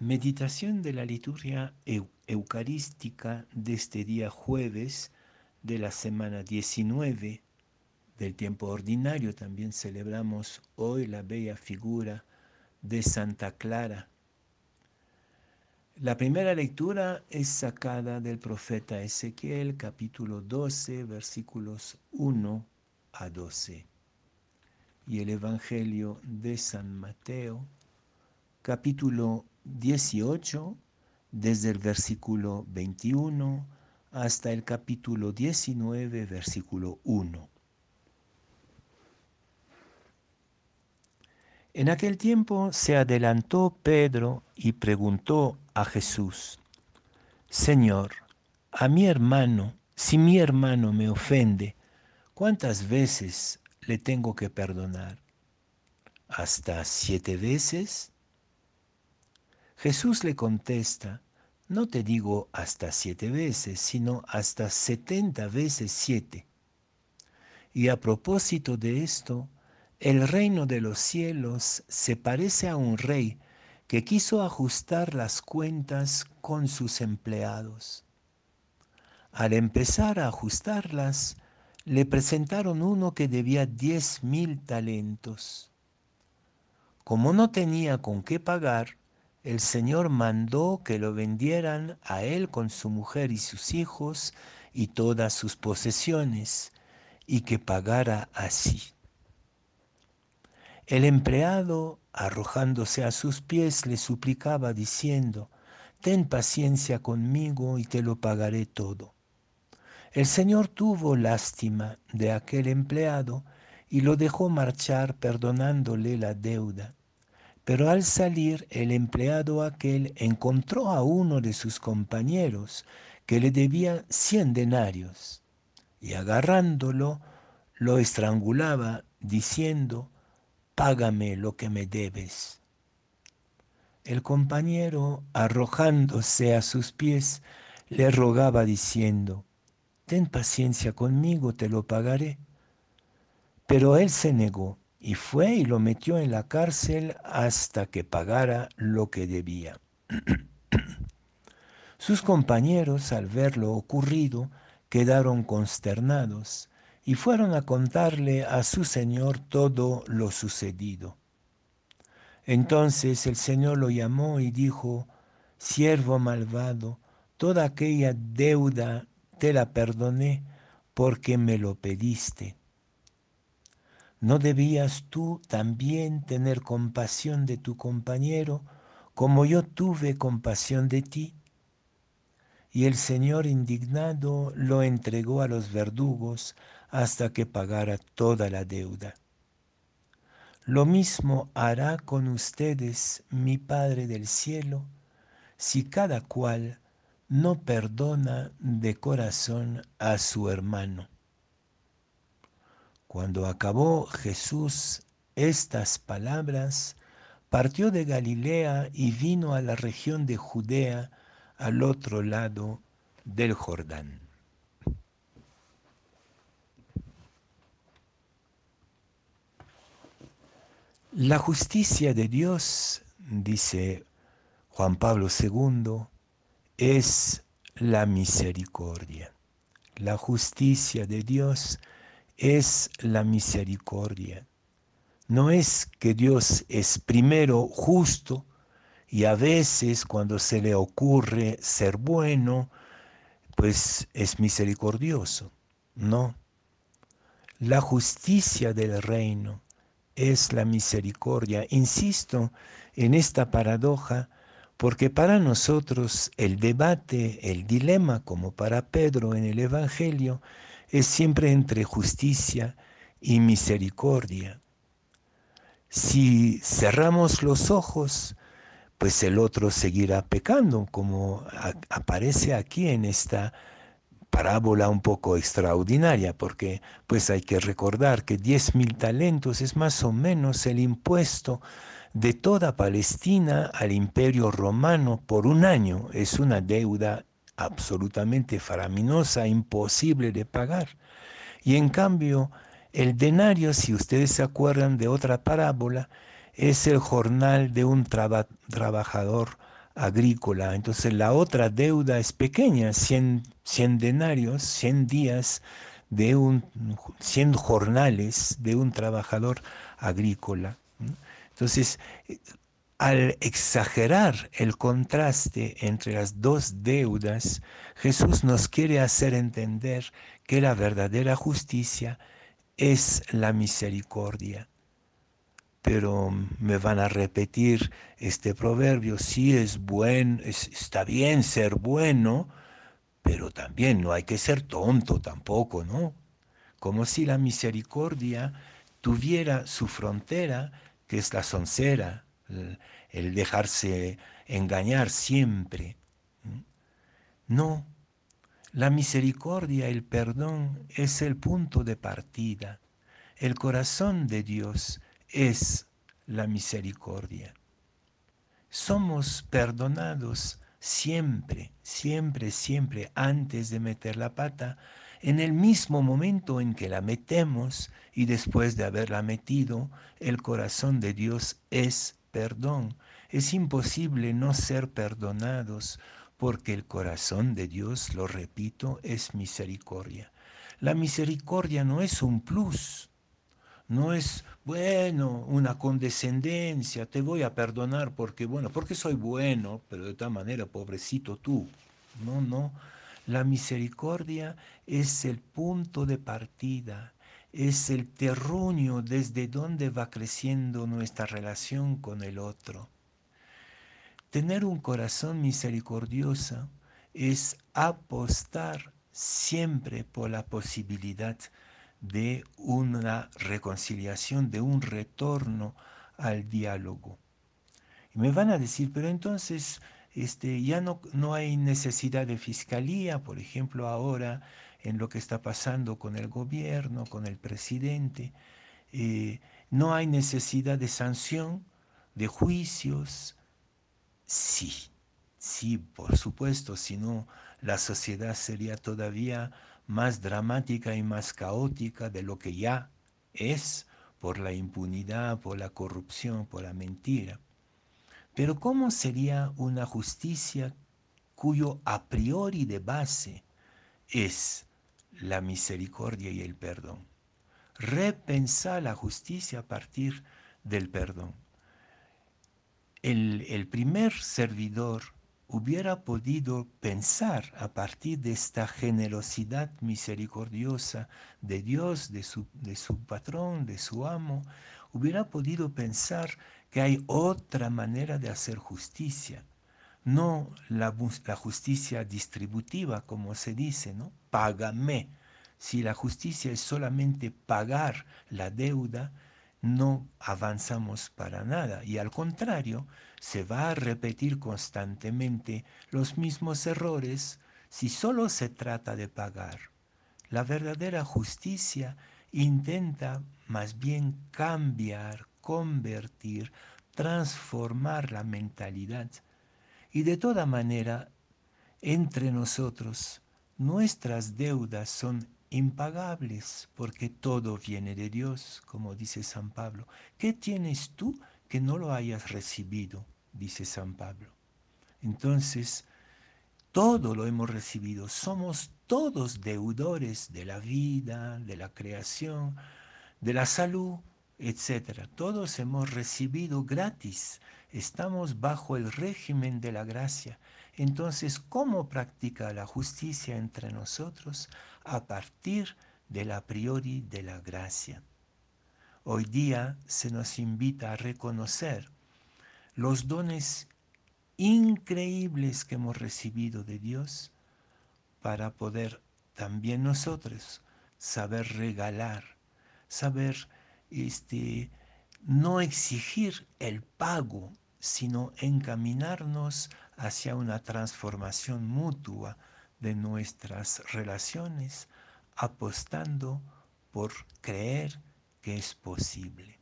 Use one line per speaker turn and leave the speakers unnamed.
Meditación de la liturgia eucarística de este día jueves de la semana 19 del tiempo ordinario. También celebramos hoy la bella figura de Santa Clara. La primera lectura es sacada del profeta Ezequiel, capítulo 12, versículos 1 a 12. Y el Evangelio de San Mateo, capítulo 18, desde el versículo 21 hasta el capítulo 19, versículo 1. En aquel tiempo se adelantó Pedro y preguntó a Jesús, Señor, a mi hermano, si mi hermano me ofende, ¿cuántas veces le tengo que perdonar? ¿Hasta siete veces? Jesús le contesta, no te digo hasta siete veces, sino hasta setenta veces siete. Y a propósito de esto, el reino de los cielos se parece a un rey que quiso ajustar las cuentas con sus empleados. Al empezar a ajustarlas, le presentaron uno que debía diez mil talentos. Como no tenía con qué pagar, el Señor mandó que lo vendieran a él con su mujer y sus hijos y todas sus posesiones, y que pagara así. El empleado, arrojándose a sus pies, le suplicaba diciendo, Ten paciencia conmigo y te lo pagaré todo. El Señor tuvo lástima de aquel empleado y lo dejó marchar perdonándole la deuda. Pero al salir el empleado aquel encontró a uno de sus compañeros que le debía cien denarios y agarrándolo lo estrangulaba diciendo, Págame lo que me debes. El compañero, arrojándose a sus pies, le rogaba diciendo, Ten paciencia conmigo, te lo pagaré. Pero él se negó y fue y lo metió en la cárcel hasta que pagara lo que debía. Sus compañeros, al ver lo ocurrido, quedaron consternados y fueron a contarle a su señor todo lo sucedido. Entonces el señor lo llamó y dijo, siervo malvado, toda aquella deuda te la perdoné porque me lo pediste ¿No debías tú también tener compasión de tu compañero como yo tuve compasión de ti? Y el Señor indignado lo entregó a los verdugos hasta que pagara toda la deuda. Lo mismo hará con ustedes mi Padre del cielo si cada cual no perdona de corazón a su hermano. Cuando acabó Jesús estas palabras, partió de Galilea y vino a la región de Judea al otro lado del Jordán. La justicia de Dios, dice Juan Pablo II, es la misericordia. La justicia de Dios es la misericordia. No es que Dios es primero justo y a veces cuando se le ocurre ser bueno, pues es misericordioso. No. La justicia del reino es la misericordia. Insisto en esta paradoja porque para nosotros el debate, el dilema, como para Pedro en el Evangelio, es siempre entre justicia y misericordia. Si cerramos los ojos, pues el otro seguirá pecando, como aparece aquí en esta parábola un poco extraordinaria, porque pues hay que recordar que diez mil talentos es más o menos el impuesto de toda Palestina al imperio romano por un año. Es una deuda absolutamente faraminosa, imposible de pagar. Y en cambio, el denario, si ustedes se acuerdan de otra parábola, es el jornal de un trabajador agrícola. Entonces la otra deuda es pequeña, 100, 100 denarios, 100 días de un 100 jornales de un trabajador agrícola. Entonces, al exagerar el contraste entre las dos deudas, Jesús nos quiere hacer entender que la verdadera justicia es la misericordia. Pero me van a repetir este proverbio, sí es bueno, está bien ser bueno, pero también no hay que ser tonto tampoco, ¿no? Como si la misericordia tuviera su frontera, que es la soncera, el dejarse engañar siempre. No, la misericordia, el perdón es el punto de partida. El corazón de Dios es la misericordia. Somos perdonados siempre, siempre, siempre antes de meter la pata, en el mismo momento en que la metemos y después de haberla metido, el corazón de Dios es perdón. Es imposible no ser perdonados porque el corazón de Dios, lo repito, es misericordia. La misericordia no es un plus, no es, bueno, una condescendencia, te voy a perdonar porque, bueno, porque soy bueno, pero de tal manera, pobrecito tú. No, no. La misericordia es el punto de partida, es el terruño desde donde va creciendo nuestra relación con el otro. Tener un corazón misericordioso es apostar siempre por la posibilidad de una reconciliación, de un retorno al diálogo. Me van a decir, pero entonces este, ya no, no hay necesidad de fiscalía, por ejemplo, ahora en lo que está pasando con el gobierno, con el presidente. Eh, no hay necesidad de sanción, de juicios. Sí, sí, por supuesto, si no, la sociedad sería todavía más dramática y más caótica de lo que ya es por la impunidad, por la corrupción, por la mentira. Pero ¿cómo sería una justicia cuyo a priori de base es la misericordia y el perdón. Repensar la justicia a partir del perdón. El, el, primer servidor hubiera podido pensar a partir de esta generosidad misericordiosa de Dios, de su, de su patrón, de su amo, hubiera podido pensar que hay otra manera de hacer justicia no la, justicia distributiva, como se dice, ¿no? Págame. Si la justicia es solamente pagar la deuda, no avanzamos para nada y al contrario, se va a repetir constantemente los mismos errores si solo se trata de pagar. La verdadera justicia intenta más bien cambiar, convertir, transformar la mentalidad y de toda manera, entre nosotros, nuestras deudas son impagables porque todo viene de Dios, como dice San Pablo. ¿Qué tienes tú que no lo hayas recibido? dice San Pablo. Entonces, todo lo hemos recibido. Somos todos deudores de la vida, de la creación, de la salud, etc. Todos hemos recibido gratis estamos bajo el régimen de la gracia. Entonces, ¿cómo practica la justicia entre nosotros? A partir de la priori de la gracia. Hoy día se nos invita a reconocer los dones increíbles que hemos recibido de Dios para poder también nosotros saber regalar, saber este, no exigir el pago sino encaminarnos hacia una transformación mutua de nuestras relaciones, apostando por creer que es posible.